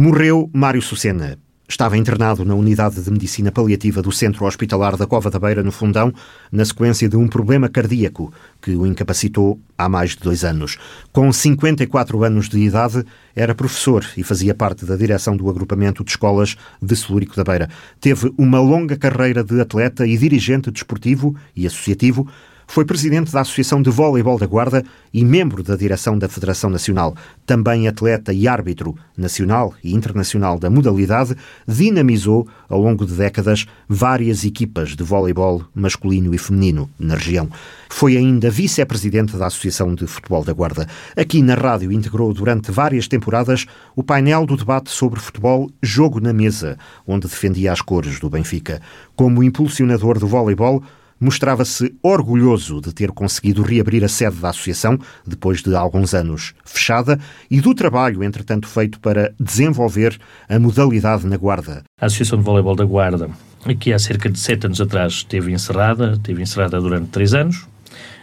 Morreu Mário Sucena. Estava internado na unidade de medicina paliativa do Centro Hospitalar da Cova da Beira, no Fundão, na sequência de um problema cardíaco que o incapacitou há mais de dois anos. Com 54 anos de idade, era professor e fazia parte da direção do agrupamento de escolas de Celúrico da Beira. Teve uma longa carreira de atleta e dirigente desportivo e associativo, foi presidente da Associação de Voleibol da Guarda e membro da direção da Federação Nacional. Também atleta e árbitro nacional e internacional da modalidade, dinamizou, ao longo de décadas, várias equipas de voleibol masculino e feminino na região. Foi ainda vice-presidente da Associação de Futebol da Guarda. Aqui na rádio integrou durante várias temporadas o painel do debate sobre futebol Jogo na Mesa, onde defendia as cores do Benfica. Como impulsionador do voleibol, mostrava-se orgulhoso de ter conseguido reabrir a sede da associação, depois de alguns anos fechada, e do trabalho, entretanto, feito para desenvolver a modalidade na Guarda. A Associação de Voleibol da Guarda, aqui há cerca de sete anos atrás, esteve encerrada, esteve encerrada durante três anos,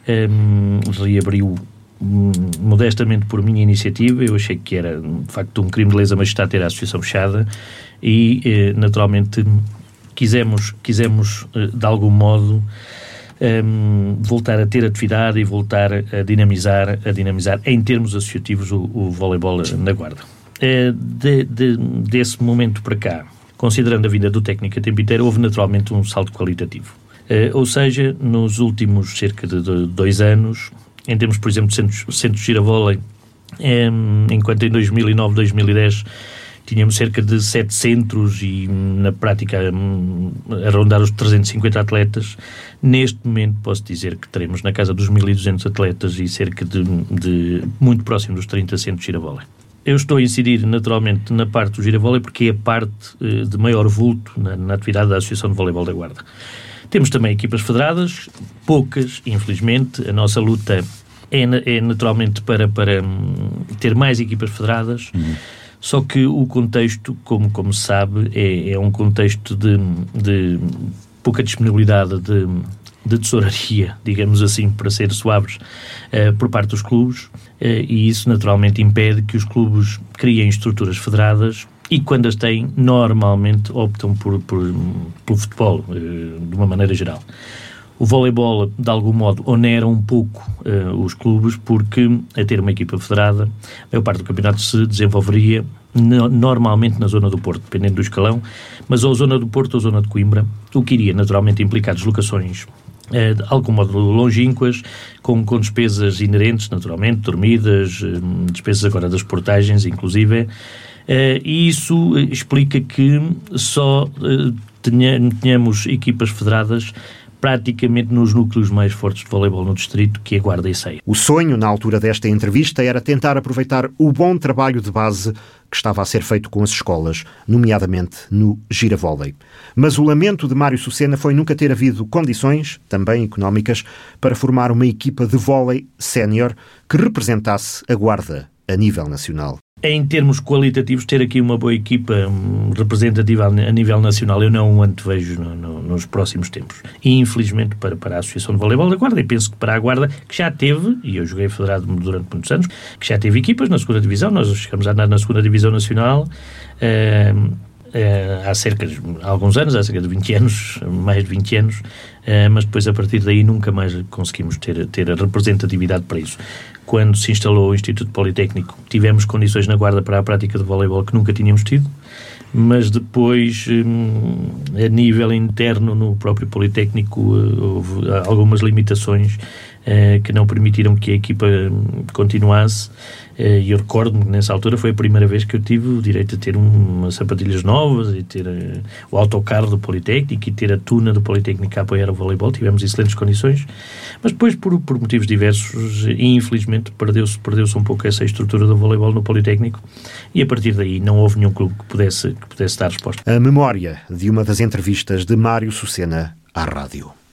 um, reabriu hum, modestamente por minha iniciativa, eu achei que era de facto um crime de lesa majestade ter a associação fechada e eh, naturalmente quisemos, quisemos eh, de algum modo, um, ehm, voltar a ter atividade e voltar a dinamizar, a dinamizar em termos associativos o, o voleibol na Guarda. Eh, de, de, desse momento para cá, considerando a vinda do técnico a tempo inteiro, houve naturalmente um salto qualitativo. Uh, ou seja, nos últimos cerca de, de dois anos, em termos, por exemplo, de centros, centros de giravôlei, um, enquanto em 2009, 2010 tínhamos cerca de sete centros e, na prática, a rondar os 350 atletas. Neste momento, posso dizer que teremos na casa dos 1.200 atletas e cerca de, de muito próximo dos 30 centros de giravólei. Eu estou a incidir naturalmente na parte do giravólei porque é a parte eh, de maior vulto na, na atividade da Associação de Voleibol da Guarda. Temos também equipas federadas, poucas, infelizmente. A nossa luta é, é naturalmente para, para hum, ter mais equipas federadas. Uhum só que o contexto, como, como se sabe, é, é um contexto de, de pouca disponibilidade de, de tesouraria, digamos assim, para ser suaves, uh, por parte dos clubes, uh, e isso naturalmente impede que os clubes criem estruturas federadas e quando as têm, normalmente optam por, por, pelo futebol, uh, de uma maneira geral. O voleibol, de algum modo, onera um pouco uh, os clubes, porque a ter uma equipa federada, a maior parte do campeonato se desenvolveria no, normalmente na zona do Porto, dependendo do escalão, mas ou zona do Porto ou zona de Coimbra, o que iria naturalmente implicar deslocações uh, de algum modo longínquas, com, com despesas inerentes, naturalmente, dormidas, uh, despesas agora das portagens, inclusive, e isso explica que só tenhamos equipas federadas praticamente nos núcleos mais fortes de voleibol no distrito, que é Guarda e Ceia. O sonho, na altura desta entrevista, era tentar aproveitar o bom trabalho de base que estava a ser feito com as escolas, nomeadamente no giravôlei. Mas o lamento de Mário Sucena foi nunca ter havido condições, também económicas, para formar uma equipa de vôlei sénior que representasse a Guarda a nível nacional em termos qualitativos, ter aqui uma boa equipa hum, representativa a nível nacional, eu não antevejo no, no, nos próximos tempos. E, infelizmente, para, para a Associação de Voleibol da Guarda, e penso que para a Guarda, que já teve, e eu joguei federado durante muitos anos, que já teve equipas na segunda Divisão, nós chegamos a andar na segunda Divisão Nacional. Uh, uh, há cerca de alguns anos, há cerca de 20 anos, mais de 20 anos, uh, mas depois a partir daí nunca mais conseguimos ter, ter a representatividade para isso. Quando se instalou o Instituto Politécnico, tivemos condições na guarda para a prática de voleibol que nunca tínhamos tido, mas depois, hum, a nível interno, no próprio Politécnico, uh, houve algumas limitações que não permitiram que a equipa hum, continuasse. Eh, e eu recordo-me que nessa altura foi a primeira vez que eu tive o direito de ter umas sapatilhas novas e ter uh, o autocarro do Politécnico e ter a tuna do Politécnico a apoiar o voleibol. Tivemos excelentes condições, mas depois, por, por motivos diversos, infelizmente, perdeu-se perdeu um pouco essa estrutura do voleibol no Politécnico e a partir daí não houve nenhum clube que pudesse, que pudesse dar resposta. A memória de uma das entrevistas de Mário Sucena à rádio.